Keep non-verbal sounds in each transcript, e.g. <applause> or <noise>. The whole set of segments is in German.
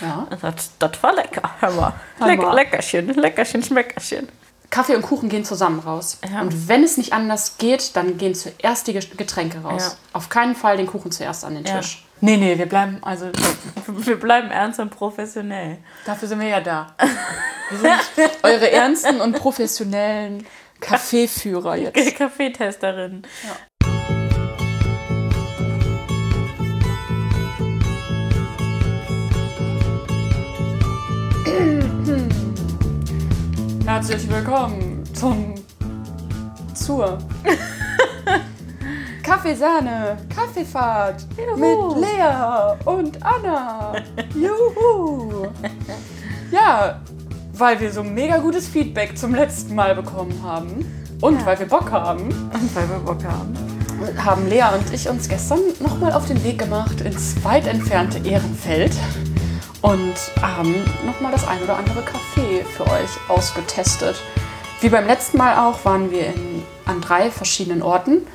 Ja. Das, das war lecker, hör mal. Leck, leckerchen, leckerchen, schmeckerchen. Kaffee und Kuchen gehen zusammen raus. Ja. Und wenn es nicht anders geht, dann gehen zuerst die Getränke raus. Ja. Auf keinen Fall den Kuchen zuerst an den Tisch. Nee, nee, wir bleiben, also, <laughs> wir bleiben ernst und professionell. Dafür sind wir ja da. <laughs> Wir sind eure ernsten und professionellen Kaffeeführer jetzt. Kaffeetesterin. Herzlich willkommen zum zur <laughs> Kaffeesahne, Kaffeefahrt Juhu. mit Lea und Anna. Juhu! Ja, weil wir so mega gutes Feedback zum letzten Mal bekommen haben und weil wir Bock haben, Und weil wir Bock haben. haben Lea und ich uns gestern nochmal auf den Weg gemacht ins weit entfernte Ehrenfeld und haben nochmal das ein oder andere Für euch ausgetestet. Wie beim letzten Mal auch waren wir in, an drei verschiedenen Orten.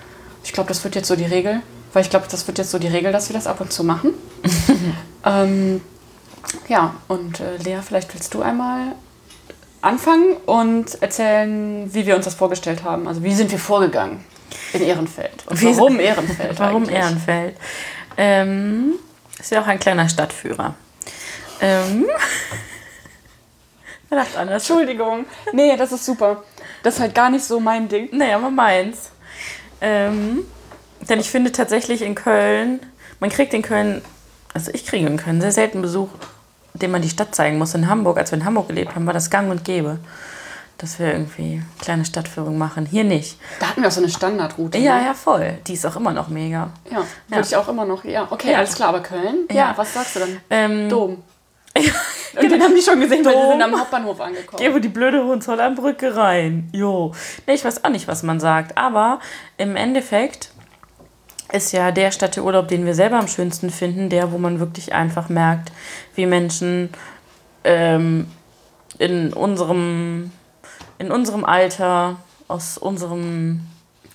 Ich glaube, das wird jetzt so die Regel, weil ich glaube, das wird jetzt so die Regel, dass wir das ab und zu machen. <laughs> ähm, ja, und äh, Lea, vielleicht willst du einmal anfangen und erzählen, wie wir uns das vorgestellt haben. Also wie sind wir vorgegangen in Ehrenfeld? Und Wie- warum Ehrenfeld? <laughs> Warum eigentlich? Ehrenfeld? Ähm, ist ja auch ein kleiner Stadtführer. Ähm, wer dachte anders? Entschuldigung. Nee, das ist super. Das ist halt gar nicht so mein Ding. Nee, aber meins. Ähm, denn ich finde tatsächlich in Köln, man kriegt in Köln, also ich kriege in Köln sehr selten Besuch, den man die Stadt zeigen muss. In Hamburg, als wir in Hamburg gelebt haben, war das gang und gäbe, dass wir irgendwie kleine Stadtführung machen. Hier nicht. Da hatten wir auch so eine Standardroute. Ja, ne? ja, voll. Die ist auch immer noch mega. Ja, würde Ja. ich auch immer noch. Ja, okay, Ja. alles klar, aber Köln? Ja, Ja. was sagst du dann? Ähm, Dom. <laughs> <laughs> Und den haben die schon gesehen, weil wir sind am Hauptbahnhof angekommen. Geh über die blöde Hohenzollernbrücke rein. Jo. Nee, ich weiß auch nicht, was man sagt. Aber im Endeffekt ist ja der Städteurlaub, den wir selber am schönsten finden, der, wo man wirklich einfach merkt, wie Menschen ähm, in, unserem, in unserem Alter, aus unserem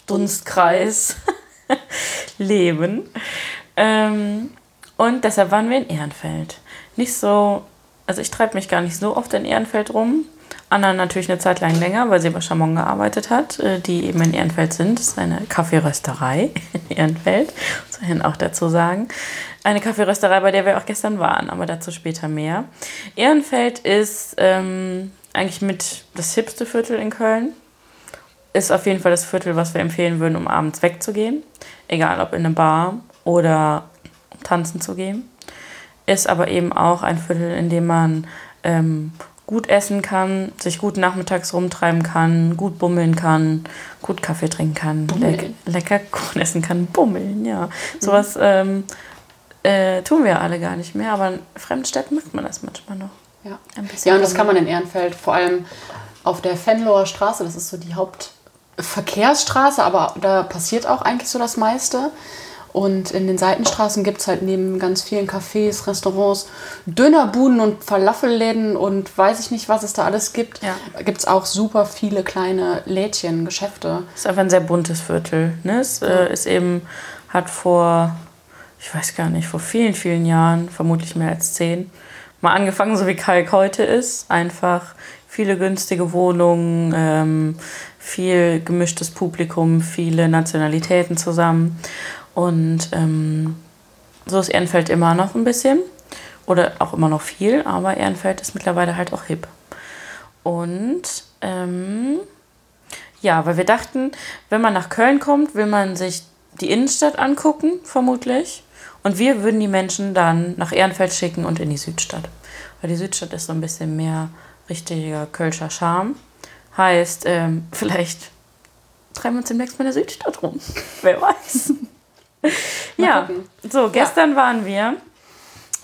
Dunstkreis <laughs> leben. Ähm, und deshalb waren wir in Ehrenfeld. Nicht so, also ich treibe mich gar nicht so oft in Ehrenfeld rum. Anna natürlich eine Zeit lang länger, weil sie bei Chamon gearbeitet hat, äh, die eben in Ehrenfeld sind. Das ist eine Kaffeerösterei <laughs> in Ehrenfeld, muss man auch dazu sagen. Eine Kaffeerösterei, bei der wir auch gestern waren, aber dazu später mehr. Ehrenfeld ist ähm, eigentlich mit das hipste Viertel in Köln. Ist auf jeden Fall das Viertel, was wir empfehlen würden, um abends wegzugehen. Egal ob in eine Bar oder um tanzen zu gehen. Ist aber eben auch ein Viertel, in dem man ähm, gut essen kann, sich gut nachmittags rumtreiben kann, gut bummeln kann, gut Kaffee trinken kann, leck, lecker Kuchen essen kann, bummeln, ja. Sowas ähm, äh, tun wir alle gar nicht mehr, aber in fremden Städten macht man das manchmal noch. Ja. Ein bisschen ja, und das kann man in Ehrenfeld, vor allem auf der Venloer Straße, das ist so die Hauptverkehrsstraße, aber da passiert auch eigentlich so das meiste. Und in den Seitenstraßen gibt es halt neben ganz vielen Cafés, Restaurants, Dönerbuden und Falafelläden und weiß ich nicht, was es da alles gibt. Ja. Gibt es auch super viele kleine Lädchen, Geschäfte. ist einfach ein sehr buntes Viertel. Ne? Es äh, ist eben, hat vor, ich weiß gar nicht, vor vielen, vielen Jahren, vermutlich mehr als zehn, mal angefangen, so wie Kalk heute ist. Einfach viele günstige Wohnungen, ähm, viel gemischtes Publikum, viele Nationalitäten zusammen. Und ähm, so ist Ehrenfeld immer noch ein bisschen. Oder auch immer noch viel, aber Ehrenfeld ist mittlerweile halt auch hip. Und ähm, ja, weil wir dachten, wenn man nach Köln kommt, will man sich die Innenstadt angucken, vermutlich. Und wir würden die Menschen dann nach Ehrenfeld schicken und in die Südstadt. Weil die Südstadt ist so ein bisschen mehr richtiger Kölscher Charme. Heißt, ähm, <laughs> vielleicht treiben wir uns demnächst mal in der Südstadt rum. <laughs> Wer weiß. <laughs> ja, gucken. so, gestern waren wir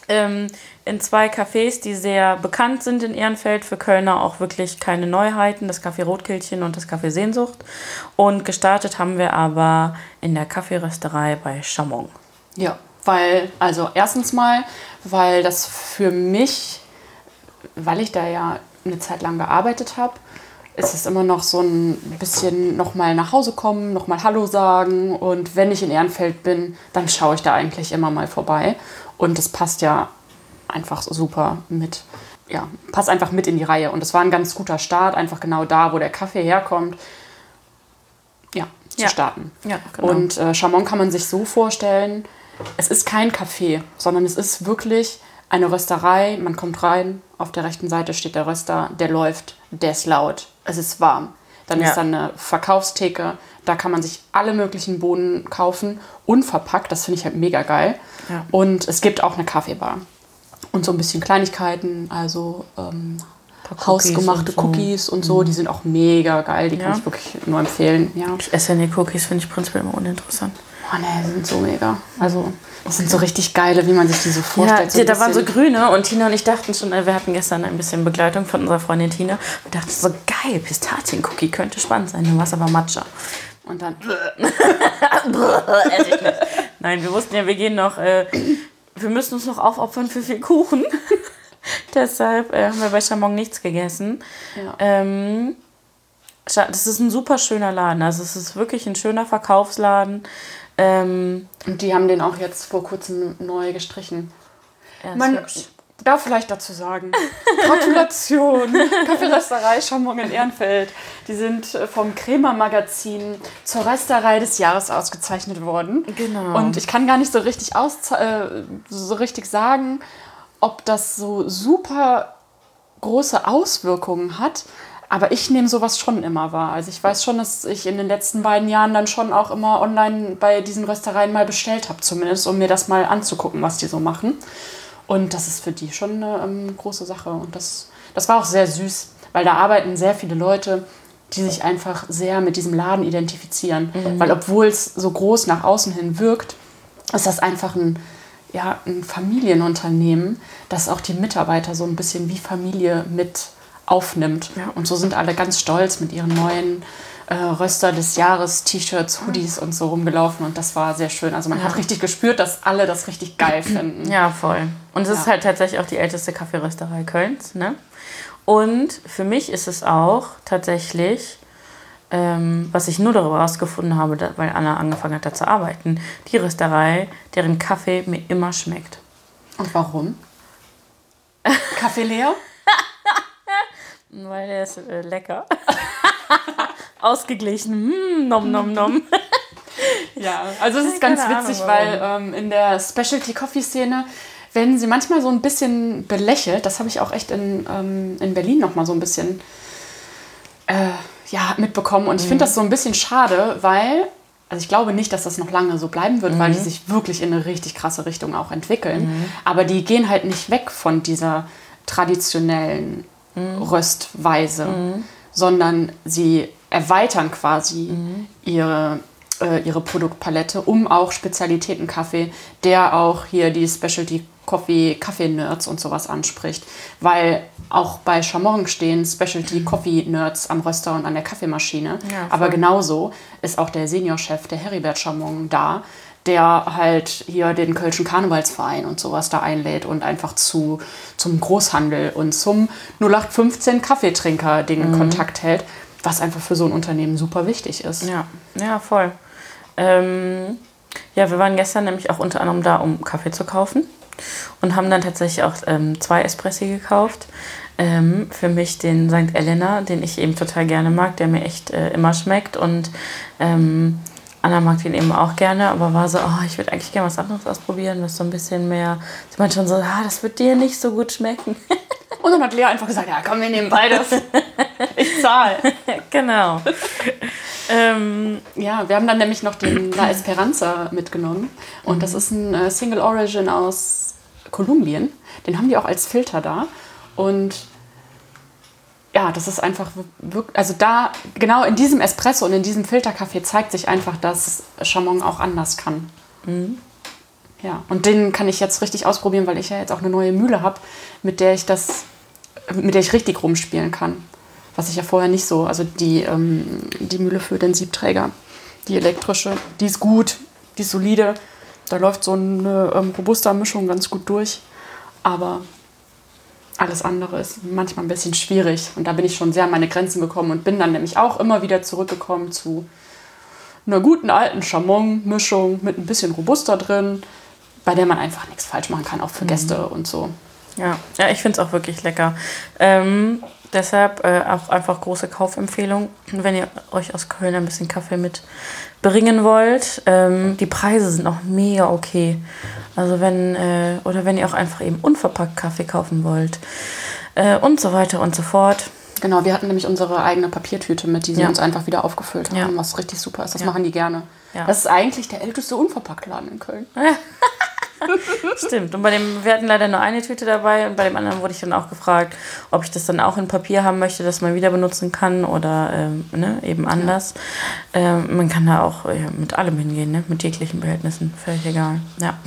ähm, in zwei Cafés, die sehr bekannt sind in Ehrenfeld. Für Kölner auch wirklich keine Neuheiten. Das Café Rotkehlchen und das Café Sehnsucht. Und gestartet haben wir aber in der Kaffeerösterei bei Chamon. Ja, weil, also erstens mal, weil das für mich, weil ich da ja eine Zeit lang gearbeitet habe, ist es immer noch so ein bisschen nochmal nach Hause kommen, nochmal Hallo sagen. Und wenn ich in Ehrenfeld bin, dann schaue ich da eigentlich immer mal vorbei. Und das passt ja einfach super mit, ja, passt einfach mit in die Reihe. Und es war ein ganz guter Start, einfach genau da, wo der Kaffee herkommt, ja, zu Ja. starten. Ja, genau. Und äh, Chamon kann man sich so vorstellen, es ist kein Café, sondern es ist wirklich eine Rösterei. Man kommt rein, auf der rechten Seite steht der Röster, der läuft, der ist laut, es ist warm. Dann Ja. ist da eine Verkaufstheke, da kann man sich alle möglichen Bohnen kaufen, unverpackt, das finde ich halt mega geil. Ja. Und es gibt auch eine Kaffeebar. Und so ein bisschen Kleinigkeiten, also ähm, hausgemachte und so. Mhm. Cookies und so, die sind auch mega geil, die Ja. kann ich wirklich nur empfehlen. Ja. Ich esse ja die Cookies, finde ich prinzipiell immer uninteressant. Oh ne, sind so mega. Also, das sind so richtig geile, wie man sich die so vorstellt. Ja, ein da waren so grüne und Tina und ich dachten schon, äh, wir hatten gestern ein bisschen Begleitung von unserer Freundin Tina. Wir dachten so, geil, Pistaziencookie könnte spannend sein. Dann war es aber Matcha. Und dann. Nein, wir wussten ja, wir gehen noch, äh, wir müssen uns noch aufopfern für viel Kuchen. <laughs> Deshalb äh, haben wir bei Chamon nichts gegessen. Ja. Ähm, das ist ein super schöner Laden. Also es ist wirklich ein schöner Verkaufsladen. Ähm, und die haben den auch jetzt vor kurzem neu gestrichen. ist Man hübsch. darf vielleicht dazu sagen, <laughs> Gratulation, Kaffeerösterei Schamong in Ehrenfeld. Die sind äh, vom Kremer Magazin zur Rösterei des Jahres ausgezeichnet worden. Genau. Und ich kann gar nicht so richtig, ausze äh, so richtig sagen, ob das so super große Auswirkungen hat. Aber ich nehme sowas schon immer wahr. Also ich weiß schon, dass ich in den letzten beiden Jahren dann schon auch immer online bei diesen Röstereien mal bestellt habe, zumindest, um mir das mal anzugucken, was die so machen. Und das ist für die schon eine ähm, große Sache. Und das, das war auch sehr süß, weil da arbeiten sehr viele Leute, die sich einfach sehr mit diesem Laden identifizieren. Weil obwohl es so groß nach außen hin wirkt, ist das einfach ein, ja, ein Familienunternehmen, das auch die Mitarbeiter so ein bisschen wie Familie mit aufnimmt. Ja. Und so sind alle ganz stolz mit ihren neuen äh, Röster des Jahres, T-Shirts, Hoodies und so rumgelaufen. Und das war sehr schön. Also man hat richtig gespürt, dass alle das richtig geil <clears throat> finden. Ja, voll. Und es ist Ja. halt tatsächlich auch die älteste Kaffeerösterei Kölns. Ne? Und für mich ist es auch tatsächlich, ähm, was ich nur darüber herausgefunden habe, da, weil Anna angefangen hat, da zu arbeiten, die Rösterei, deren Kaffee mir immer schmeckt. Und warum? <laughs> Kaffee leer? Weil der ist äh, lecker. <laughs> Ausgeglichen. Mm, nom, nom, nom. <laughs> Ja, also es ist ganz Ahnung, witzig, warum. weil ähm, in der Specialty Coffee Szene werden sie manchmal so ein bisschen belächelt. Das habe ich auch echt in, ähm, in Berlin noch mal so ein bisschen äh, ja, mitbekommen. Und ich finde das so ein bisschen schade, weil, also ich glaube nicht, dass das noch lange so bleiben wird, weil die sich wirklich in eine richtig krasse Richtung auch entwickeln. Aber die gehen halt nicht weg von dieser traditionellen Röstweise, sondern sie erweitern quasi ihre, äh, ihre Produktpalette um auch Spezialitätenkaffee, der auch hier die Specialty Coffee, Kaffee-Nerds und sowas anspricht. Weil auch bei Chamorro stehen Specialty Coffee-Nerds am Röster und an der Kaffeemaschine. Ja. Aber genauso ist auch der Seniorchef, der Heribert Chamon, da, der halt hier den Kölschen Karnevalsverein und sowas da einlädt und einfach zu, zum Großhandel und zum 0815 Kaffeetrinker-Ding Mhm. Kontakt hält, was einfach für so ein Unternehmen super wichtig ist. Ja, ja, voll. Ähm, ja, wir waren gestern nämlich auch unter anderem da, um Kaffee zu kaufen. Und haben dann tatsächlich auch ähm, zwei Espressi gekauft. Ähm, für mich den St. Elena, den ich eben total gerne mag, der mir echt äh, immer schmeckt. Und ähm, Anna mag den eben auch gerne, aber war so, oh, ich würde eigentlich gerne was anderes ausprobieren, was so ein bisschen mehr. Sie meinte schon so, ah, das wird dir nicht so gut schmecken. <laughs> Und dann hat Lea einfach gesagt, ja komm, wir nehmen beides. <laughs> ich zahle. genau. ähm, Ja, wir haben dann nämlich noch den La Esperanza mitgenommen. Und das ist ein äh, Single Origin aus Kolumbien. Den haben die auch als Filter da. Und ja, das ist einfach wirklich, also da, genau in diesem Espresso und in diesem Filterkaffee zeigt sich einfach, dass Chamon auch anders kann. Ja, und den kann ich jetzt richtig ausprobieren, weil ich ja jetzt auch eine neue Mühle habe, mit der ich das, mit der ich richtig rumspielen kann. Was ich ja vorher nicht so, also die, ähm, die Mühle für den Siebträger, die elektrische, die ist gut, die ist solide. Da läuft so eine ähm, robusta Mischung ganz gut durch. Aber alles andere ist manchmal ein bisschen schwierig. Und da bin ich schon sehr an meine Grenzen gekommen und bin dann nämlich auch immer wieder zurückgekommen zu einer guten alten Chamon-Mischung mit ein bisschen Robusta drin, bei der man einfach nichts falsch machen kann, auch für Gäste und so. Ja, ja ich finde es auch wirklich lecker. Ähm, deshalb äh, auch einfach große Kaufempfehlung, wenn ihr euch aus Köln ein bisschen Kaffee mitbringen wollt. Ähm, die Preise sind auch mega okay. Also wenn, äh, oder wenn ihr auch einfach eben unverpackt Kaffee kaufen wollt. Äh, und so weiter und so fort. Genau, wir hatten nämlich unsere eigene Papiertüte mit, die sie Ja. uns einfach wieder aufgefüllt haben, Ja. was richtig super ist. Das Ja. machen die gerne. Ja. Das ist eigentlich der älteste Unverpacktladen in Köln. <laughs> <laughs> Stimmt. Und bei dem, wir hatten leider nur eine Tüte dabei und bei dem anderen wurde ich dann auch gefragt, ob ich das dann auch in Papier haben möchte, dass man wieder benutzen kann oder ähm, ne, eben anders. Ähm, man kann da auch äh, mit allem hingehen, ne? mit jeglichen Behältnissen, völlig egal. Ja.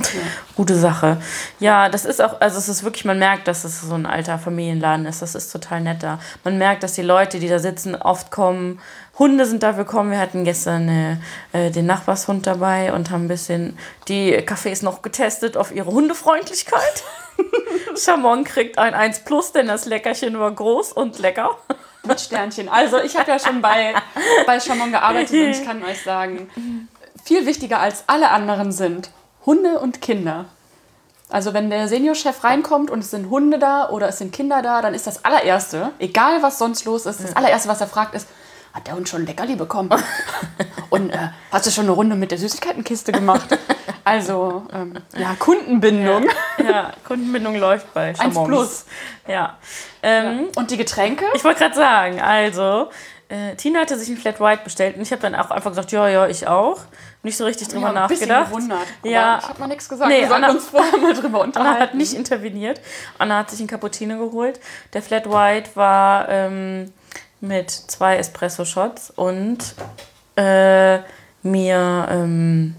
gute Sache. Ja, das ist auch, also es ist wirklich, man merkt, dass es so ein alter Familienladen ist. Das ist total nett da. Man merkt, dass die Leute, die da sitzen, oft kommen. Hunde sind dafür gekommen. Wir hatten gestern äh, äh, den Nachbarshund dabei und haben ein bisschen die Cafés noch getestet auf ihre Hundefreundlichkeit. <laughs> Chamon kriegt ein 1 Plus, denn das Leckerchen war groß und lecker. Mit Sternchen. Also ich habe ja schon bei, bei Chamon gearbeitet und ich kann euch sagen, viel wichtiger als alle anderen sind Hunde und Kinder. Also wenn der Seniorchef reinkommt und es sind Hunde da oder es sind Kinder da, dann ist das allererste, egal was sonst los ist, das allererste, was er fragt, ist, hat der Hund schon ein Leckerli bekommen? <laughs> und äh, hast du schon eine Runde mit der Süßigkeitenkiste gemacht? Also ähm, ja, Kundenbindung. Ja, Kundenbindung läuft bei Chamons. plus. Ja. Ähm, Und die Getränke? Ich wollte gerade sagen, also, äh, Tina hatte sich ein Flat White bestellt und ich habe dann auch einfach gesagt, ja, ja, ich auch. Nicht so richtig drüber Ja, ein nachgedacht. gewundert. Aber Ja. Ich habe mal nichts gesagt. Nee, wir Anna- uns vorher mal drüber unterhalten. Anna hat nicht interveniert. Anna hat sich einen Cappuccino geholt. Der Flat White war ähm, mit zwei Espresso-Shots und äh, mir ähm,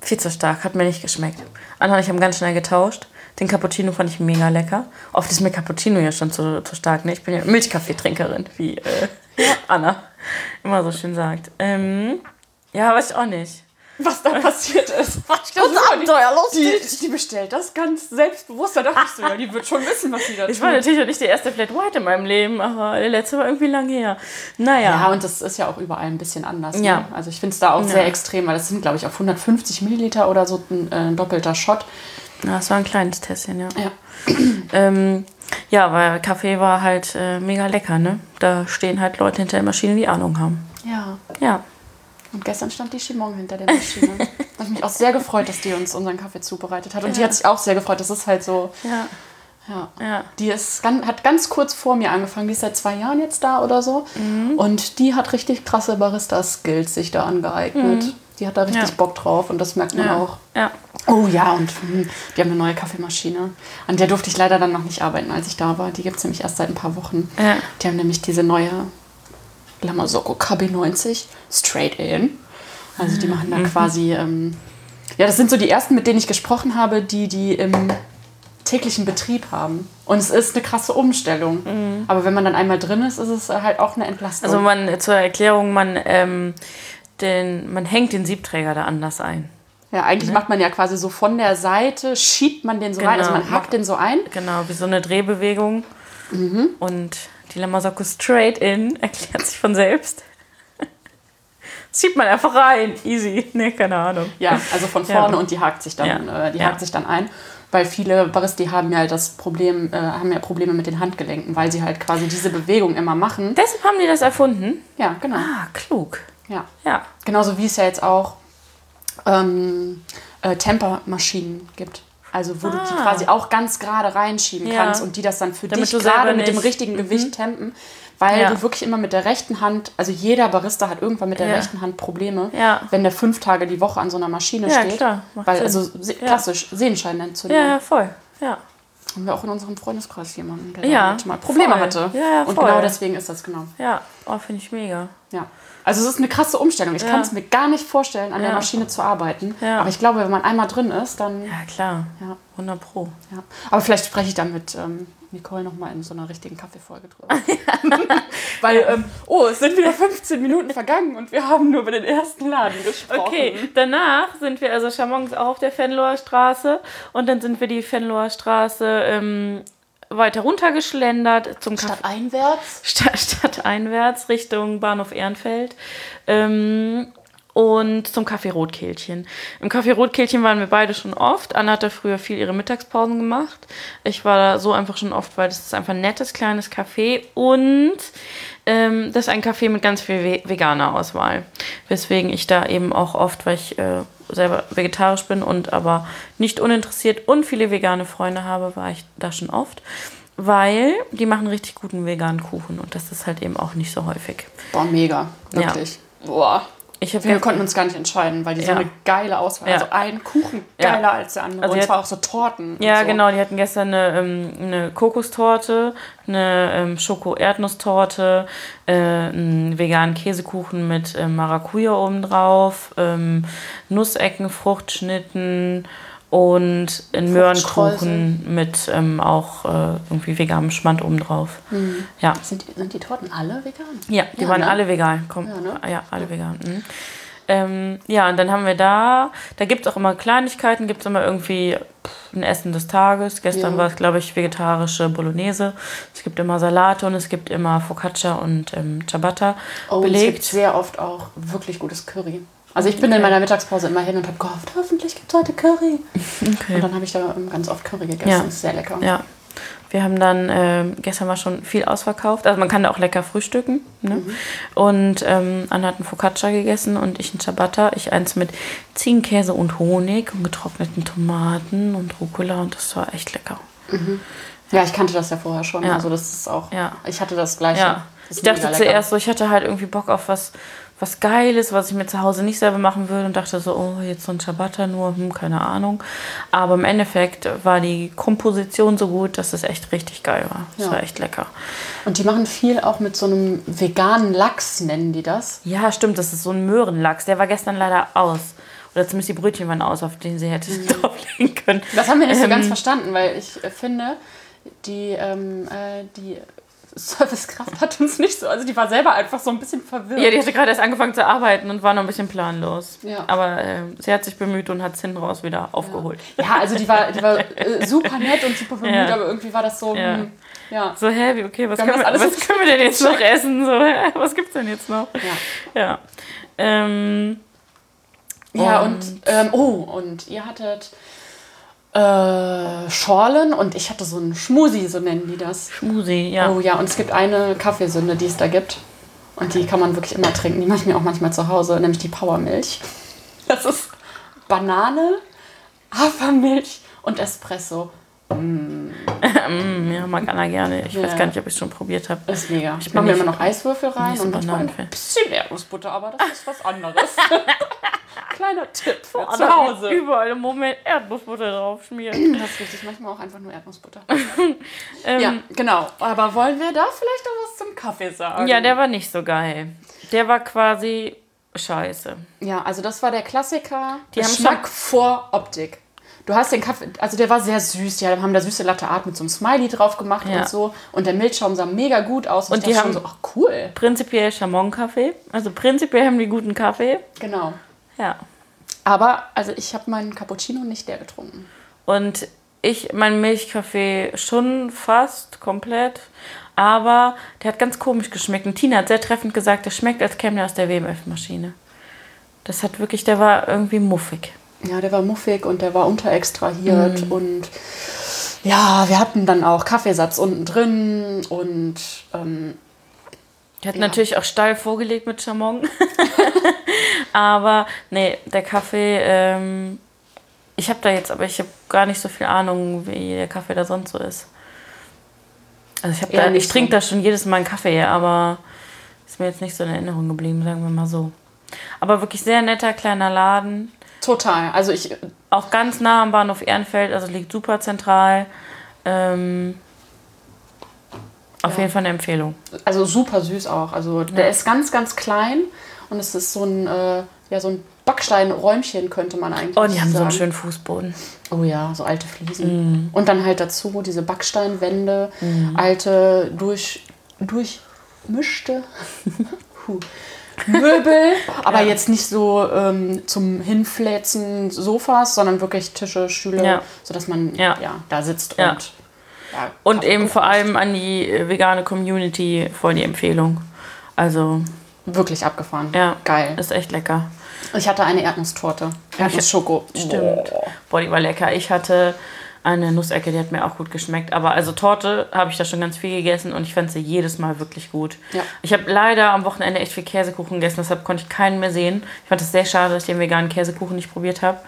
viel zu stark. Hat mir nicht geschmeckt. Anna und ich haben ganz schnell getauscht. Den Cappuccino fand ich mega lecker. Oft ist mir Cappuccino ja schon zu, zu stark. Ne? Ich bin ja Milchkaffeetrinkerin, wie äh, Anna immer so schön sagt. Ähm, ja, weiß ich auch nicht. Was da passiert ist. <laughs> Das Die, die bestellt das ganz selbstbewusst. Da dachte ich so, ja, die wird schon wissen, was sie da Ich war tut. natürlich noch nicht der erste Flat White in meinem Leben, aber der letzte war irgendwie lang her. Naja. Ja, und das ist ja auch überall ein bisschen anders. Ne? Ja. Also ich finde es da auch Ja. sehr extrem, weil das sind, glaube ich, auf 150 Milliliter oder so ein, äh, ein doppelter Shot. Ja, das war ein kleines Tässchen, ja. Ja. <clears throat> Ähm, ja, weil Kaffee war halt äh, mega lecker, ne? Da stehen halt Leute hinter der Maschine, die Ahnung haben. Ja. Ja. Und gestern stand die Chimon hinter der Maschine. <laughs> da habe ich mich auch sehr gefreut, dass die uns unseren Kaffee zubereitet hat. Und die Ja. hat sich auch sehr gefreut. Das ist halt so, Ja. ja. Ja. Die ist, hat ganz kurz vor mir angefangen. Die ist seit zwei Jahren jetzt da oder so. Mhm. Und die hat richtig krasse Barista-Skills sich da angeeignet. Die hat da richtig Mhm. Ja. Bock drauf und das merkt man Ja. auch. Ja. Oh ja, und hm, die haben eine neue Kaffeemaschine. An der durfte ich leider dann noch nicht arbeiten, als ich da war. Die gibt es nämlich erst seit ein paar Wochen. Ja. Die haben nämlich diese neue Lamasocco KB90 Straight In. Also die machen da Mhm. quasi, ähm, ja, das sind so die ersten, mit denen ich gesprochen habe, die die im täglichen Betrieb haben. Und es ist eine krasse Umstellung. Aber wenn man dann einmal drin ist, ist es halt auch eine Entlastung. Mhm. Also man, zur Erklärung, man, ähm, den, man hängt den Siebträger da anders ein. ja, eigentlich macht man ja quasi so von der Seite, schiebt man den so rein, also Genau. man hackt den so ein. Genau, wie so eine Drehbewegung. Mhm. Und die Lamasocco straight in <laughs> erklärt sich von selbst. Das schiebt man einfach rein. Easy. Nee, keine Ahnung. Ja, also von <laughs> Ja. vorne und die hakt sich dann, Ja. äh, die Ja. hakt sich dann ein. Weil viele Baristi haben ja das Problem, äh, haben ja Probleme mit den Handgelenken, weil sie halt quasi diese Bewegung immer machen. Deshalb haben die das erfunden. Ja, genau. Ah, klug. Ja. Ja. Genauso wie es ja jetzt auch ähm, äh, Tempermaschinen gibt. Also wo du die Ah. quasi auch ganz gerade reinschieben Ja. kannst und die das dann für Damit dich gerade mit dem richtigen Gewicht tempen, weil Ja. du wirklich immer mit der rechten Hand, also jeder Barista hat irgendwann mit der Ja. rechten Hand Probleme, wenn der fünf Tage die Woche an so einer Maschine Ja, steht. klar, macht weil Sinn. also klassisch Sehenscheinentzündung. Ja, ja, voll. Ja. Haben wir auch in unserem Freundeskreis jemanden, der Ja, damit mal Probleme voll. hatte. Ja, ja, und voll. genau deswegen ist das genau. Ja. Oh, finde ich mega. Ja. Also es ist eine krasse Umstellung. Ich Ja. kann es mir gar nicht vorstellen, an der Ja. Maschine zu arbeiten. Ja. Aber ich glaube, wenn man einmal drin ist, dann. Ja, klar. Ja. 100 Pro. ja. Aber vielleicht spreche ich dann mit ähm, Nicole nochmal in so einer richtigen Kaffeefolge drüber. <laughs> <laughs> Weil, ähm, oh, es sind wieder 15 Minuten vergangen und wir haben nur über den ersten Laden gesprochen. Okay, danach sind wir, also Chamon ist auch auf der Fenloher Straße und dann sind wir die Fenloher Straße ähm, weiter runtergeschlendert zum Café. Stadteinwärts. Stadt, <laughs> stadteinwärts Richtung Bahnhof Ehrenfeld. Ähm, und zum Kaffee Rotkehlchen. Im Kaffee Rotkehlchen waren wir beide schon oft. Anna hat da früher viel ihre Mittagspausen gemacht. Ich war da so einfach schon oft, weil das ist einfach ein nettes kleines Café und ähm, das ist ein Café mit ganz viel veganer Auswahl. Weswegen ich da eben auch oft, weil ich äh, selber vegetarisch bin und aber nicht uninteressiert und viele vegane Freunde habe, war ich da schon oft. Weil die machen richtig guten veganen Kuchen und das ist halt eben auch nicht so häufig. Boah, mega. Wirklich. Ja. Boah. Ich wir konnten uns gar nicht entscheiden, weil die ja. so eine geile Auswahl ja. Also ein Kuchen geiler ja. als der andere. Also und zwar auch so Torten. Ja, so. genau. Die hatten gestern eine, ähm, eine Kokostorte, eine ähm, Schoko-Erdnusstorte, äh, einen veganen Käsekuchen mit äh, Maracuja obendrauf, ähm, Nussecken, Fruchtschnitten und einen Möhrenkuchen mit ähm, auch äh, irgendwie veganem Schmand obendrauf. Mhm. Ja. Sind, die, sind die Torten alle vegan? Ja, die ja, waren ne? alle vegan. Komm. Ja, ne? ja alle vegan. Mhm. Ähm, ja, und dann haben wir da, da gibt es auch immer Kleinigkeiten, gibt es immer irgendwie ein Essen des Tages. Gestern ja. war es, glaube ich, vegetarische Bolognese. Es gibt immer Salate und es gibt immer Focaccia und ähm, Ciabatta oh, belegt. es gibt sehr oft auch wirklich gutes Curry. Also ich bin okay. in meiner Mittagspause immer hin und habe gehofft, hoffentlich gibt es heute Curry. Okay. Und dann habe ich da ganz oft Curry gegessen. Ja. Das ist sehr lecker. Ja. Wir haben dann, äh, gestern war schon viel ausverkauft. Also man kann da auch lecker frühstücken. Ne? Mhm. Und ähm, Anna hat einen Focaccia gegessen und ich einen Ciabatta. Ich eins mit Ziegenkäse und Honig und getrockneten Tomaten und Rucola und das war echt lecker. Mhm. Ja, ich kannte das ja vorher schon. Ja. Also das ist auch, ja. ich hatte das gleiche. Ja. Das ich dachte zuerst so, ich hatte halt irgendwie Bock auf was was Geiles, was ich mir zu Hause nicht selber machen würde und dachte so, oh, jetzt so ein Ciabatta nur, hm, keine Ahnung. Aber im Endeffekt war die Komposition so gut, dass es echt richtig geil war. Das ja. war echt lecker. Und die machen viel auch mit so einem veganen Lachs, nennen die das? Ja, stimmt, das ist so ein Möhrenlachs. Der war gestern leider aus. Oder zumindest die Brötchen waren aus, auf denen sie hätte mhm. <laughs> drauflegen können. Das haben wir nicht ähm, so ganz verstanden, weil ich finde, die, ähm, äh, die Servicekraft hat uns nicht so, also die war selber einfach so ein bisschen verwirrt. Ja, die hatte gerade erst angefangen zu arbeiten und war noch ein bisschen planlos. Ja. Aber äh, sie hat sich bemüht und hat es hinten raus wieder aufgeholt. Ja, ja also die war, die war <laughs> äh, super nett und super bemüht, ja. aber irgendwie war das so, ja. Mh, ja. So, hä, okay, was, können wir, was können wir denn jetzt noch essen? So, hä, was gibt's denn jetzt noch? Ja. Ja, ähm, ja und, und ähm, oh, und ihr hattet äh, Schorlen und ich hatte so einen Schmusi, so nennen die das. Schmusi, ja. Oh ja, und es gibt eine Kaffeesünde, die es da gibt. Und die kann man wirklich immer trinken. Die mache ich mir auch manchmal zu Hause, nämlich die Powermilch. Das ist Banane, Hafermilch und Espresso. Mm. <laughs> ja, mag Anna gerne. Ich ja. weiß gar nicht, ob ich es schon probiert habe. Ist mega. Ich mache mir immer noch Eiswürfel rein und ein bisschen Erdnussbutter, aber das ist was anderes. <laughs> Kleiner Tipp für zu Hause. Überall im Moment Erdnussbutter drauf schmieren. <clears throat> Das ist richtig. Manchmal auch einfach nur Erdnussbutter. <laughs> ähm, ja, genau. Aber wollen wir da vielleicht noch was zum Kaffee sagen? Ja, der war nicht so geil. Der war quasi scheiße. Ja, also das war der Klassiker. Die Geschmack vor Optik. Du hast den Kaffee, also der war sehr süß. Die haben da süße Latte Art mit so einem Smiley drauf gemacht ja. und so. Und der Milchschaum sah mega gut aus. Und, und die haben so, ach cool. Prinzipiell Chamon-Kaffee. Also prinzipiell haben die guten Kaffee. Genau. Ja. Aber, also ich habe meinen Cappuccino nicht der getrunken. Und ich, mein Milchkaffee schon fast komplett. Aber der hat ganz komisch geschmeckt. Und Tina hat sehr treffend gesagt, der schmeckt, als käme der aus der WMF-Maschine. Das hat wirklich, der war irgendwie muffig. Ja, der war muffig und der war unterextrahiert. Mm. Und ja, wir hatten dann auch Kaffeesatz unten drin und ähm, der hat ja. natürlich auch steil vorgelegt mit Chamon. <laughs> aber nee, der Kaffee, ähm, ich habe da jetzt, aber ich habe gar nicht so viel Ahnung, wie der Kaffee da sonst so ist. Also ich da, ich trinke da schon jedes Mal einen Kaffee, aber ist mir jetzt nicht so in Erinnerung geblieben, sagen wir mal so. Aber wirklich sehr netter kleiner Laden. Total. Also ich auch ganz nah am Bahnhof Ehrenfeld, also liegt super zentral. Ähm, auf ja. jeden Fall eine Empfehlung. Also super süß auch. Also der ist ganz, ganz klein und es ist so ein, äh, ja, so ein Backsteinräumchen, könnte man eigentlich sagen. Oh, die haben sagen. so einen schönen Fußboden. Oh ja, so alte Fliesen. Mm. Und dann halt dazu diese Backsteinwände, mm. alte, durch, durchmischte <laughs> Möbel, <laughs> aber ja. jetzt nicht so ähm, zum Hinfläzen Sofas, sondern wirklich Tische, Stühle, ja. sodass man ja. ja da sitzt und ja, und eben vor allem an die äh, vegane Community voll die Empfehlung. Also. Wirklich abgefahren. Ja. Geil. Ist echt lecker. Ich hatte eine Erdnusstorte. Erdnussschoko. Stimmt. Boah. Boah, die war lecker. Ich hatte eine Nussecke, die hat mir auch gut geschmeckt. Aber also Torte habe ich da schon ganz viel gegessen und ich fand sie jedes Mal wirklich gut. Ja. Ich habe leider am Wochenende echt viel Käsekuchen gegessen, deshalb konnte ich keinen mehr sehen. Ich fand es sehr schade, dass ich den veganen Käsekuchen nicht probiert habe.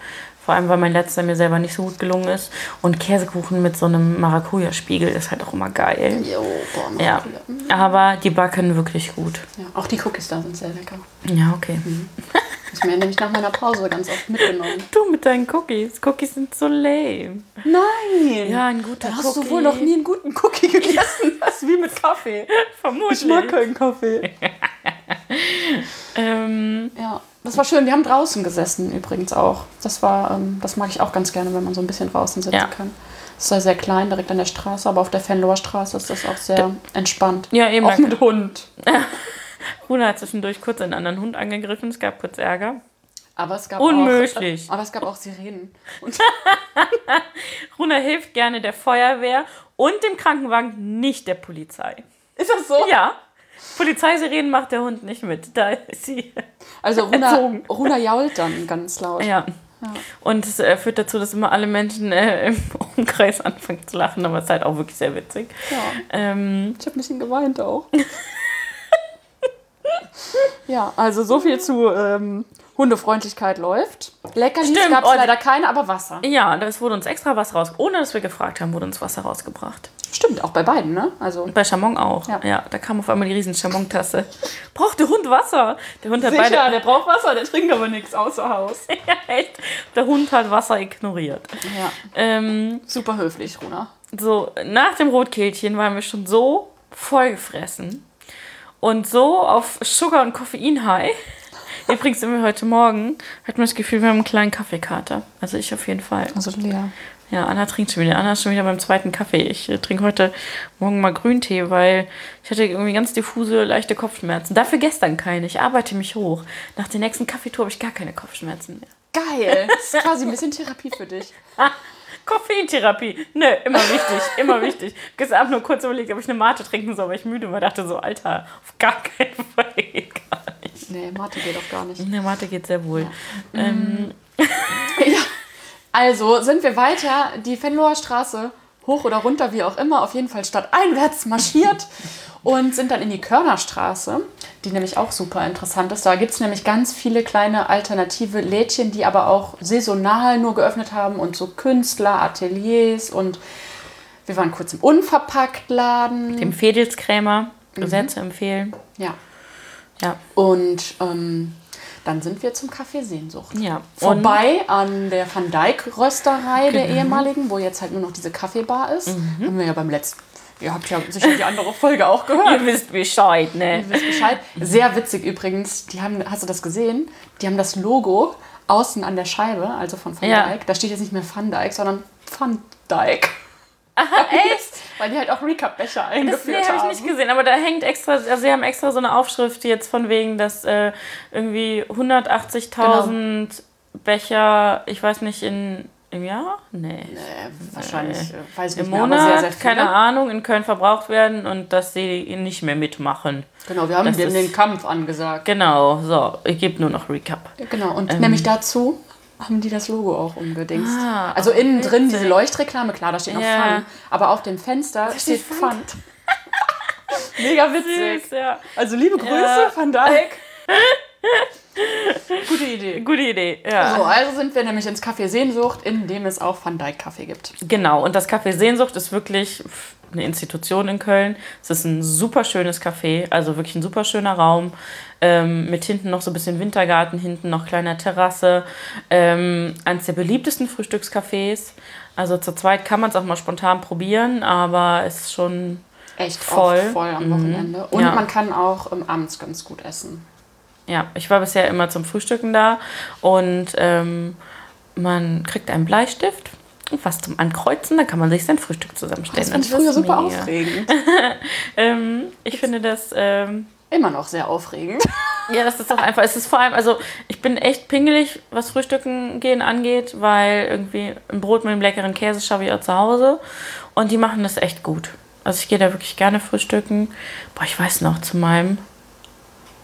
Vor allem, weil mein letzter mir selber nicht so gut gelungen ist. Und Käsekuchen mit so einem Maracuja-Spiegel ist halt auch immer geil. Jo, boah, Ja, Maracuja. aber die backen wirklich gut. ja. Auch die Cookies da sind sehr lecker. Ja, okay. Das ist mir nämlich nach meiner Pause ganz oft mitgenommen. Du mit deinen Cookies. Cookies sind so lame. Nein! Ja, ein guter Da hast Cookie. du wohl noch nie einen guten Cookie gegessen. <laughs> Das ist wie mit Kaffee. Vermutlich. Ich mag keinen Kaffee. <laughs> Ähm, Ja, das war schön. Wir haben draußen gesessen übrigens auch. Das war, ähm, das mag ich auch ganz gerne, wenn man so ein bisschen draußen sitzen Ja. kann. Es ist ja sehr klein, direkt an der Straße, aber auf der Fenloher Straße ist das auch sehr entspannt. Ja, eben, Auch da- mit Hund. <laughs> Runa hat zwischendurch kurz einen anderen Hund angegriffen. Es gab kurz Ärger. Aber es gab Unmöglich. Auch, aber es gab auch Sirenen. <laughs> <laughs> Runa hilft gerne der Feuerwehr und dem Krankenwagen, nicht der Polizei. ist das so? Ja, Polizeisirenen macht der Hund nicht mit. Da ist sie. Also Runa. Runa jault dann ganz laut. Ja. Und es äh, führt dazu, dass immer alle Menschen äh, im <laughs> Umkreis anfangen zu lachen, aber es ist halt auch wirklich sehr witzig. Ja. Ähm, Ich habe ein bisschen geweint auch. <laughs> ja, also so viel zu ähm, Hundefreundlichkeit läuft. Leckerlis gab es leider keine, aber Wasser. ja, es wurde uns extra Wasser raus, ohne dass wir gefragt haben, wurde uns Wasser rausgebracht. Stimmt, auch bei beiden, ne? Also Bei Chamon auch. Ja. Ja. da kam auf einmal die riesen Chamon-Tasse. Braucht der Hund Wasser? Der Hund hat beide. der braucht Wasser, der trinkt aber nichts außer Haus. <laughs> ja, echt. Der Hund hat Wasser ignoriert. Ja, Ähm, super höflich, Runa. so, nach dem Rotkehlchen waren wir schon so vollgefressen und so auf Sugar und Koffein high. <laughs> Übrigens sind wir heute Morgen, hat man das Gefühl, wir haben einen kleinen Kaffeekater. Also ich auf jeden Fall. Also leer. Ja, Anna trinkt schon wieder. Anna ist schon wieder beim zweiten Kaffee. Ich äh, trinke heute Morgen mal Grüntee, weil ich hatte irgendwie ganz diffuse, leichte Kopfschmerzen. Dafür gestern keine. Ich arbeite mich hoch. Nach der nächsten Kaffeetour habe ich gar keine Kopfschmerzen mehr. Geil. <laughs> Das ist quasi ein bisschen Therapie für dich. Ah, Koffeintherapie. Nö, immer wichtig, immer wichtig. Gestern Abend nur kurz überlegt, ob ich eine Mate trinken soll, weil ich müde war. dachte so, Alter, auf gar keinen <laughs> Fall gar nicht. Nee, Mathe geht doch gar nicht. Eine Mate geht sehr wohl. Ähm, <laughs> Ja. Also sind wir weiter die Venloer Straße hoch oder runter, wie auch immer, auf jeden Fall stadteinwärts marschiert und sind dann in die Körnerstraße, die nämlich auch super interessant ist. Da gibt es nämlich ganz viele kleine alternative Lädchen, die aber auch saisonal nur geöffnet haben und so Künstler, Ateliers und wir waren kurz im Unverpacktladen. dem Fedelskrämer, sehr zu empfehlen. Ja. Ja. Und ähm, dann sind wir zum Café Sehnsucht. Ja. Vorbei an der Van Dyck Rösterei der Genau. ehemaligen, wo jetzt halt nur noch diese Kaffeebar ist. Mhm. Haben wir ja beim letzten. Ihr habt ja sicher die andere Folge auch gehört. ihr wisst Bescheid, ne? Ihr wisst Bescheid. Sehr witzig übrigens. Die haben, hast du das gesehen? Die haben das Logo außen an der Scheibe, also von Van Ja. Dyck. Da steht jetzt nicht mehr Van Dyck, sondern Van Dyck. <laughs> Echt? Weil die halt auch Recap-Becher Das eingeführt nee, habe haben. ich nicht gesehen, aber da hängt extra, also sie haben extra so eine Aufschrift jetzt von wegen, dass äh, irgendwie 180.000 Becher, ich weiß nicht, in, im Jahr? Nee. Äh, wahrscheinlich, äh, weiß ich Im nicht mehr, Monat, sehr, sehr keine Ahnung, in Köln verbraucht werden und dass sie nicht mehr mitmachen. Genau, wir haben Das dem ist- den Kampf angesagt. Genau, so, ich gebe nur noch Recap. Genau, und nämlich dazu haben die das Logo auch umgedingst. Ah, also innen drin diese Leuchtreklame, klar, da steht noch Ja. Fun, aber auf dem Fenster steht steht Fun. <laughs> Mega witzig. Süß, ja. Also liebe Grüße, Ja. Van Dyk. <laughs> <laughs> Gute Idee. Gute Idee, ja. So, also sind wir nämlich ins Café Sehnsucht, in dem es auch Van Dyk Kaffee gibt. Genau, und das Café Sehnsucht ist wirklich eine Institution in Köln. Es ist ein super schönes Café, also wirklich ein super schöner Raum. Ähm, mit hinten noch so ein bisschen Wintergarten, hinten noch kleiner Terrasse. Ähm, eines der beliebtesten Frühstückscafés. Also zu zweit kann man es auch mal spontan probieren, aber es ist schon. Echt Voll. oft voll am Mhm. Wochenende. Und Ja. man kann auch ähm, abends ganz gut essen. Ja, ich war bisher immer zum Frühstücken da und ähm, man kriegt einen Bleistift und was zum Ankreuzen, dann kann man sich sein Frühstück zusammenstellen. Das fand ich früher super mega. aufregend. <laughs> Ähm, ich finde das. Ähm, Immer noch sehr aufregend. <laughs> Ja, das ist doch einfach. Es ist vor allem, also ich bin echt pingelig, was Frühstücken gehen angeht, weil irgendwie ein Brot mit einem leckeren Käse schaffe ich auch zu Hause. Und die machen das echt gut. Also ich gehe da wirklich gerne frühstücken. Boah, ich weiß noch, zu meinem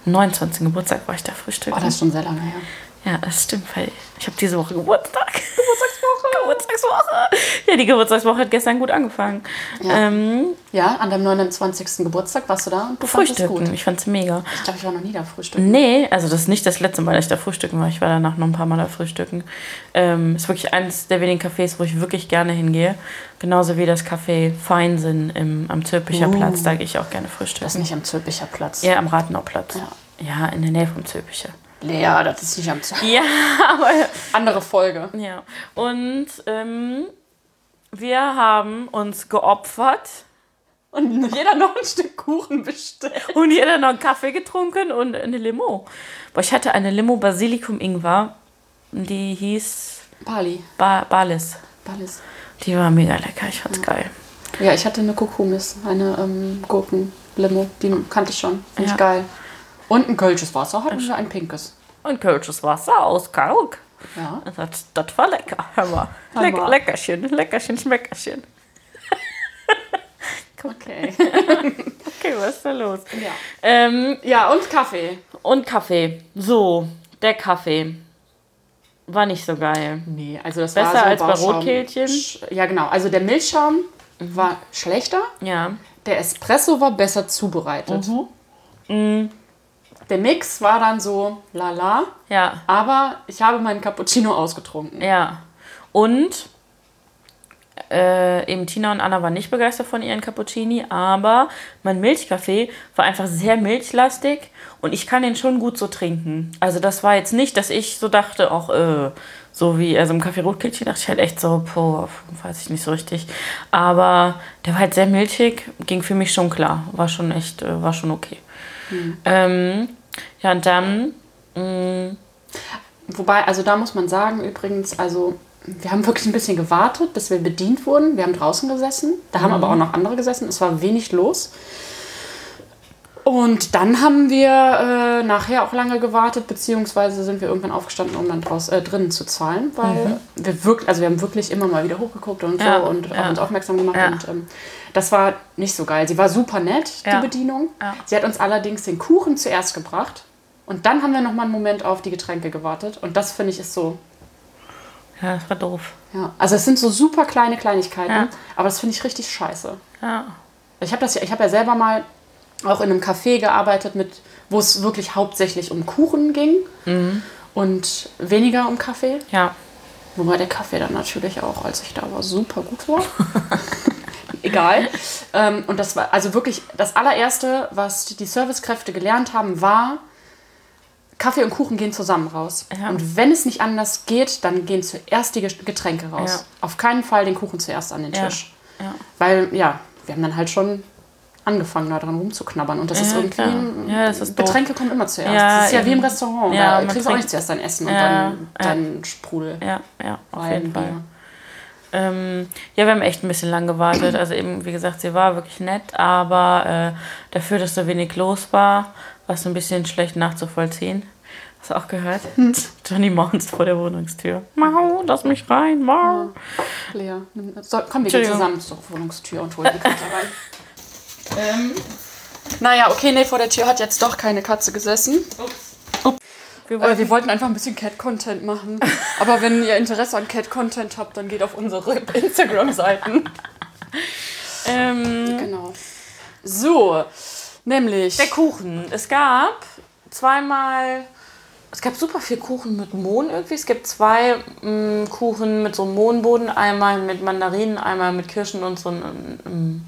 29. Geburtstag war ich da frühstücken. Oh, das ist schon sehr lange her. Ja, das stimmt, weil ich habe diese Woche Geburtstag. Geburtstagswoche. Geburtstagswoche. Ja, die Geburtstagswoche hat gestern gut angefangen. Ja. Ähm, Ja, an deinem 29. Geburtstag warst du da und du fandest es gut. frühstücken. Ich fand's mega. Ich glaube, ich war noch nie da frühstücken. Nee, also das ist nicht das letzte Mal, dass ich da frühstücken war. Ich war danach noch ein paar Mal da frühstücken. Ähm, ist wirklich eines der wenigen Cafés, wo ich wirklich gerne hingehe. Genauso wie das Café Feinsinn im, am Zülpicher Uh. Platz. Da gehe ich auch gerne Das ist frühstücken. nicht am Zülpicher Platz. Ja, am Rathenauplatz. Ja. Ja, in der Nähe vom Zülpicher. Lea, das ist nicht am Zülpicher. <laughs> Ja, aber Andere Folge. Ja, und ähm, wir haben uns geopfert Und jeder noch ein Stück Kuchen bestellt. und jeder noch einen Kaffee getrunken und eine Limo. Boah, ich hatte eine Limo Basilikum Ingwer, die hieß Bali. ba Balis. Balis. Die war mega lecker, ich fand's geil. Ja, ich hatte eine Kokumis, eine ähm, Gurkenlimo. Die kannte ich schon. Finde Ja. ich geil. Und ein kölsches Wasser hatten wir, ein pinkes. Und kölsches Wasser aus Kalk. Ja. Das, das war lecker, hör mal. Leck, leckerchen, leckerchen, schmeckerchen. <laughs> Okay. <laughs> Okay, was ist da los? ja. Ähm, ja, und Kaffee. und Kaffee. So, der Kaffee. War nicht so geil. Nee, also das Besser war so als bei Bauschaum. Rotkehlchen? Sch- Ja, genau. Also der Milchschaum war schlechter. Ja. Der Espresso war besser zubereitet. Mhm. Der Mix war dann so lala, Ja. aber ich habe meinen Cappuccino ausgetrunken. Ja. Und äh, eben Tina und Anna waren nicht begeistert von ihren Cappuccini, aber mein Milchkaffee war einfach sehr milchlastig und ich kann den schon gut so trinken. Also das war jetzt nicht, dass ich so dachte, auch äh, so wie, also im Kaffee Rotkehlchen dachte ich halt echt so, boah, weiß ich nicht so richtig. Aber der war halt sehr milchig, ging für mich schon klar, war schon echt, äh, war schon okay. Ähm, ja, und dann, mh, Wobei, also da muss man sagen, übrigens, also wir haben wirklich ein bisschen gewartet, bis wir bedient wurden. Wir haben draußen gesessen, da haben aber auch noch andere gesessen. Es war wenig los. Und dann haben wir äh, nachher auch lange gewartet, beziehungsweise sind wir irgendwann aufgestanden, um dann draus, äh, drinnen zu zahlen, weil wir wirklich, also wir haben wirklich immer mal wieder hochgeguckt und so Ja, und ja. uns aufmerksam gemacht. Ja. Und ähm, das war nicht so geil. Sie war super nett, Ja. die Bedienung. Ja. Sie hat uns allerdings den Kuchen zuerst gebracht. Und dann haben wir noch mal einen Moment auf die Getränke gewartet. Und das finde ich ist so, ja, das war doof. ja. Also es sind so super kleine Kleinigkeiten, Ja. aber das finde ich richtig scheiße. Ja. Ich habe das ja, ja selber mal auch in einem Café gearbeitet, mit, wo es wirklich hauptsächlich um Kuchen ging und weniger um Kaffee. Ja. Wobei der Kaffee dann natürlich auch, als ich da war, super gut war. <laughs> Egal. Ähm, und das war also wirklich das allererste, was die Servicekräfte gelernt haben, war, Kaffee und Kuchen gehen zusammen raus. Ja. Und wenn es nicht anders geht, dann gehen zuerst die Ge- Getränke raus. Ja. Auf keinen Fall den Kuchen zuerst an den. Tisch. Ja. Weil, ja, wir haben dann halt schon angefangen, da dran rumzuknabbern. Und das ist Ja, irgendwie. klar. Ja, das ist doof. Getränke kommen immer zuerst. Ja, das ist ja wie im eben. Restaurant. Ja, da kriegst du auch nicht zuerst dein Essen und dann dein Sprudel. Ja, ja, auf Wein, jeden Fall. Ähm, ja, wir haben echt ein bisschen lang gewartet. Also eben, wie gesagt, sie war wirklich nett, aber äh, dafür, dass so wenig los war, war es ein bisschen schlecht nachzuvollziehen. Hast du auch gehört? <laughs> Johnny Mounts vor der Wohnungstür. Mau, lass mich rein, mau. Lea, nimm, so, komm, wir gehen zusammen zur Wohnungstür und holen die <laughs> Katze rein. ähm, naja, okay, nee, vor der Tür hat jetzt doch keine Katze gesessen. Wir Äh, wollten, wir wollten einfach ein bisschen Cat-Content machen. <laughs> Aber wenn ihr Interesse an Cat-Content habt, dann geht auf unsere <laughs> Instagram-Seiten. ähm, Genau. So, nämlich. der Kuchen. Es gab zweimal. Es gab super viel Kuchen mit Mohn irgendwie. Es gibt zwei mm, Kuchen mit so einem Mohnboden. Einmal mit Mandarinen, einmal mit Kirschen und so ein, ähm,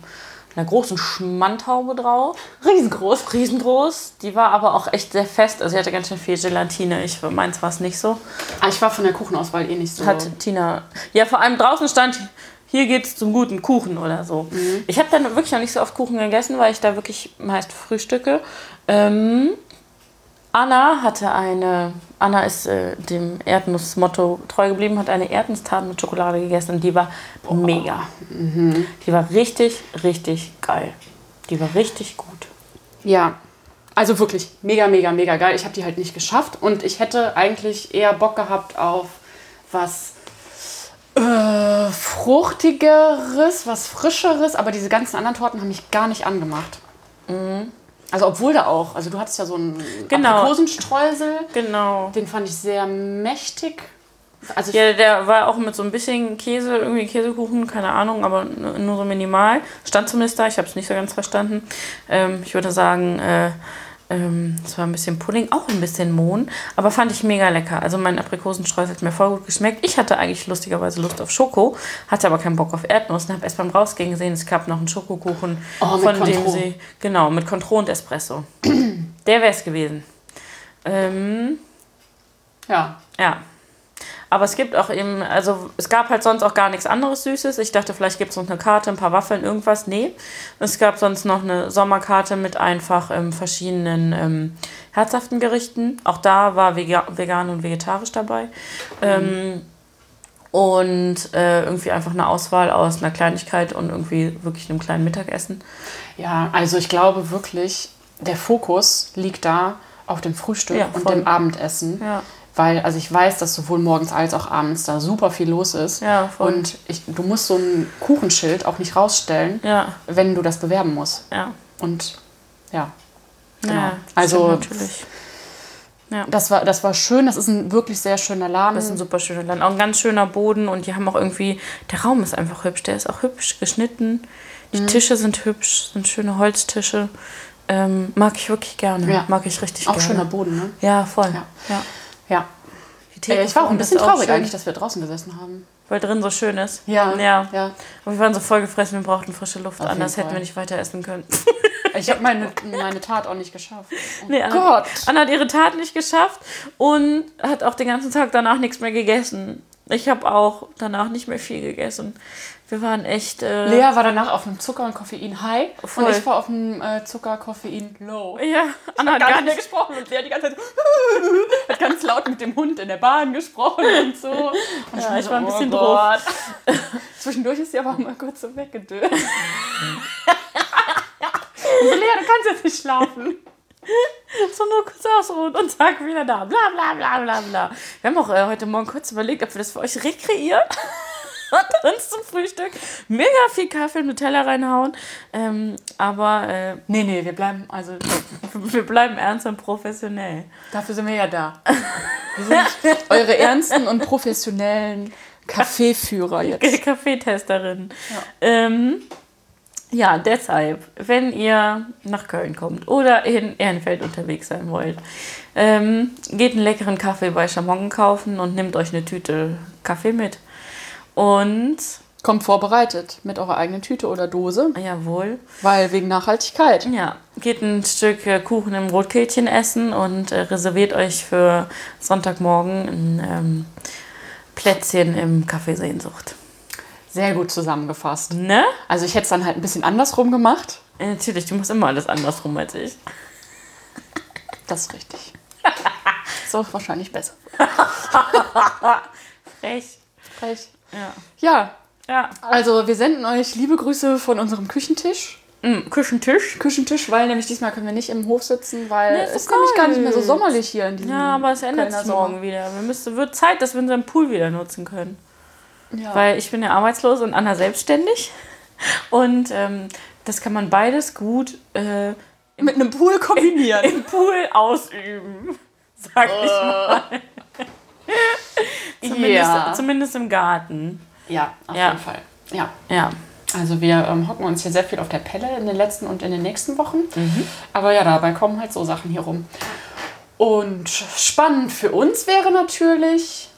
einer großen Schmandhaube drauf. <laughs> Riesengroß. Riesengroß. Die war aber auch echt sehr fest. Also sie hatte ganz schön viel Gelatine. Ich, meins war es nicht so. Ah, ich war von der Kuchenauswahl eh nicht so. Hat Tina. Ja, vor allem draußen stand, hier geht's zum guten Kuchen oder so. Ich habe dann wirklich noch nicht so oft Kuchen gegessen, weil ich da wirklich meist frühstücke. Ähm, Anna hatte eine, Anna ist äh, dem Erdnussmotto treu geblieben, hat eine Erdnusstat mit Schokolade gegessen und die war mega. Die war richtig, richtig geil. Die war richtig gut. Ja, also wirklich mega, mega, mega geil. Ich habe die halt nicht geschafft und ich hätte eigentlich eher Bock gehabt auf was äh, fruchtigeres, was frischeres, aber diese ganzen anderen Torten haben mich gar nicht angemacht. Also obwohl da auch, also du hattest ja so einen Genau. Aprikosenstreusel, Genau. den fand ich sehr mächtig. Also Ja, der war auch mit so ein bisschen Käse, irgendwie Käsekuchen, keine Ahnung, aber nur so minimal. Stand zumindest da, ich habe es nicht so ganz verstanden. Ähm, ich würde sagen, äh, ähm, es war ein bisschen Pudding, auch ein bisschen Mohn, aber fand ich mega lecker. Also mein Aprikosenstreusel hat mir voll gut geschmeckt. Ich hatte eigentlich lustigerweise Lust auf Schoko, hatte aber keinen Bock auf Erdnuss und habe erst beim Rausgehen gesehen, es gab noch einen Schokokuchen, Oh, von dem Cointreau. sie, genau, mit Contro und Espresso. <clears throat> Der wäre es gewesen. Ähm, ja, ja. Aber es gibt auch eben, also es gab halt sonst auch gar nichts anderes Süßes. Ich dachte, vielleicht gibt es noch eine Karte, ein paar Waffeln, irgendwas. Nee. Es gab sonst noch eine Sommerkarte mit einfach ähm, verschiedenen ähm, herzhaften Gerichten. Auch da war vega vegan und vegetarisch dabei. Ähm, und äh, irgendwie einfach eine Auswahl aus einer Kleinigkeit und irgendwie wirklich einem kleinen Mittagessen. ja, also ich glaube wirklich, der Fokus liegt da auf dem Frühstück Ja, und dem Abendessen. Ja. Weil, also ich weiß, dass sowohl morgens als auch abends da super viel los ist. Ja, voll. Und ich, du musst so ein Kuchenschild auch nicht rausstellen, Ja, wenn du das bewerben musst. ja. Und ja, Genau. Ja, Also- natürlich. das war, das war schön. Das ist ein wirklich sehr schöner Laden. Das ist ein super schöner Land. Auch ein ganz schöner Boden und die haben auch irgendwie, der Raum ist einfach hübsch. Der ist auch hübsch geschnitten. Die Mhm. Tische sind hübsch, sind schöne Holztische. Ähm, mag ich wirklich gerne. Ja. Mag ich richtig auch gerne. schöner Boden, ne? Ja, voll. Ja. Ja. Ja. Äh, ich war auch ein bisschen traurig eigentlich, dass wir draußen gesessen haben. Weil drin so schön ist. Ja. Ja. ja. Und wir waren so voll gefressen, wir brauchten frische Luft. Auf Anders hätten wir nicht weiter essen können. <laughs> Ich habe meine, meine Tat auch nicht geschafft. Oh Nee, Anna, Gott. Anna hat ihre Tat nicht geschafft und hat auch den ganzen Tag danach nichts mehr gegessen. Ich habe auch danach nicht mehr viel gegessen. Wir waren echt. Äh, Lea war danach auf einem Zucker- und Koffein-High Voll. und ich war auf einem äh, Zucker-Koffein-Low. Ja, Anna hat Gar gar nicht mehr gesprochen und Lea die ganze Zeit <laughs> hat ganz laut mit dem Hund in der Bahn gesprochen und so. Und Ja, ich war ein so, bisschen oh drauf. <laughs> Zwischendurch ist sie aber mal kurz so weggedöst. Und <laughs> so, Lea, du kannst jetzt nicht schlafen. So nur kurz ausruhen und Tag wieder da. Bla bla bla bla bla. Wir haben auch äh, heute Morgen kurz überlegt, ob wir das für euch rekreieren. Und uns <laughs> zum Frühstück mega viel Kaffee und Nutella reinhauen. Ähm, aber äh, Nee, nee, wir bleiben, also <laughs> wir bleiben ernst und professionell. dafür sind wir ja da. Wir sind eure ernsten und professionellen Kaffeeführer <laughs> jetzt. Kaffeetesterin. Ja. Ähm, ja, deshalb, wenn ihr nach Köln kommt oder in Ehrenfeld unterwegs sein wollt, ähm, geht einen leckeren Kaffee bei Chamon kaufen und nehmt euch eine Tüte Kaffee mit. Und, Kommt vorbereitet mit eurer eigenen Tüte oder Dose, jawohl, weil wegen Nachhaltigkeit. ja, geht ein Stück äh, Kuchen im Rotkehlchen essen und äh, reserviert euch für Sonntagmorgen ein ähm, Plätzchen im Café Sehnsucht. Sehr gut zusammengefasst. Ne? Also ich hätte es dann halt ein bisschen andersrum gemacht. Äh, Natürlich, du machst immer alles andersrum als ich. <laughs> Das ist richtig. <laughs> so wahrscheinlich besser. <laughs> Frech. Recht. Ja. Ja, Ja. also wir senden euch liebe Grüße von unserem Küchentisch. Mm, Küchentisch. Küchentisch, weil nämlich diesmal können wir nicht im Hof sitzen, weil Nee, es ist nämlich gar nicht mehr so sommerlich hier in diesem Ja, aber es ändert sich morgen wieder. Wir müssen, wird Zeit, dass wir unseren Pool wieder nutzen können. Ja. Weil ich bin ja arbeitslos und Anna selbstständig. <laughs> Und ähm, das kann man beides gut äh, mit einem Pool kombinieren. <laughs> im Pool ausüben. Sag ich mal. <laughs> zumindest, Ja. zumindest im Garten. ja, auf Ja. jeden Fall. Ja. Ja. Also wir ähm, hocken uns hier sehr viel auf der Pelle in den letzten und in den nächsten Wochen. Aber ja, dabei kommen halt so Sachen hier rum. Und spannend für uns wäre natürlich,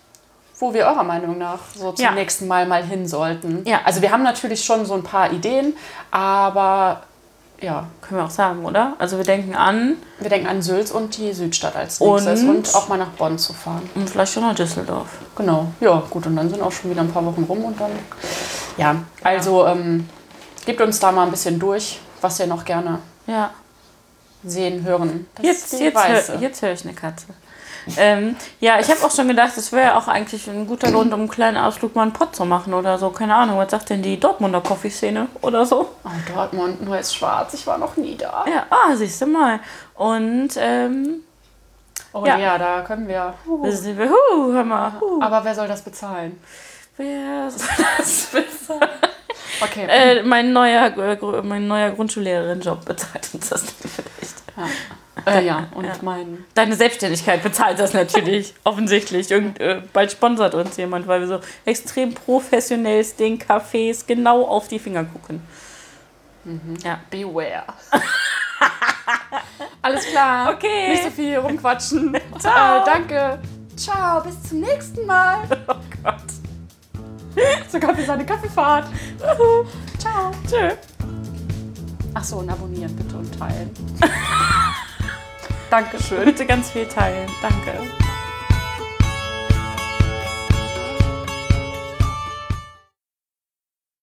wo wir eurer Meinung nach so zum Ja. nächsten Mal mal hin sollten. Ja. Also wir haben natürlich schon so ein paar Ideen, aber ja, Können wir auch sagen, oder? Also wir denken an wir denken an Sülz und die Südstadt als Und? nächstes und, auch mal nach Bonn zu fahren. und vielleicht schon nach Düsseldorf. Genau, ja, gut, und dann sind auch schon wieder ein paar Wochen rum und dann. Ja, also ähm, gebt uns da mal ein bisschen durch, was ihr noch gerne Ja. sehen, hören. Das Jetzt, jetzt, Weiße. hör, jetzt höre ich eine Katze. Ähm, ja, ich habe auch schon gedacht, es wäre auch eigentlich ein guter Grund, um einen kleinen Ausflug mal einen Pott zu machen oder so. Keine Ahnung, was sagt denn die Dortmunder Coffee-Szene oder so? Oh, Dortmund, nur ist schwarz, ich war noch nie da. Ja, ah, siehst du mal. Und, ähm, Oh Ja. ja, da können wir. sind wir, huh, hör mal, huh. Aber wer soll das bezahlen? Wer <laughs> soll das bezahlen? Okay. äh, mein neuer, äh, mein neuer Grundschullehrerin-Job bezahlt uns das dann vielleicht. Äh, ja, und mein. Deine Selbstständigkeit bezahlt das natürlich, <laughs> offensichtlich. Irgend, äh, bald sponsert uns jemand, weil wir so extrem professionell den Cafés genau auf die Finger gucken. Ja. Beware. <laughs> Alles klar. Okay. Nicht so viel rumquatschen. <laughs> Ciao. Äh, danke. Ciao, bis zum nächsten Mal. Oh Gott. Sogar für seine Kaffeefahrt. Ciao. Tschö. Ach so, und abonnieren bitte und teilen. Dankeschön. <laughs> Bitte ganz viel teilen. Danke.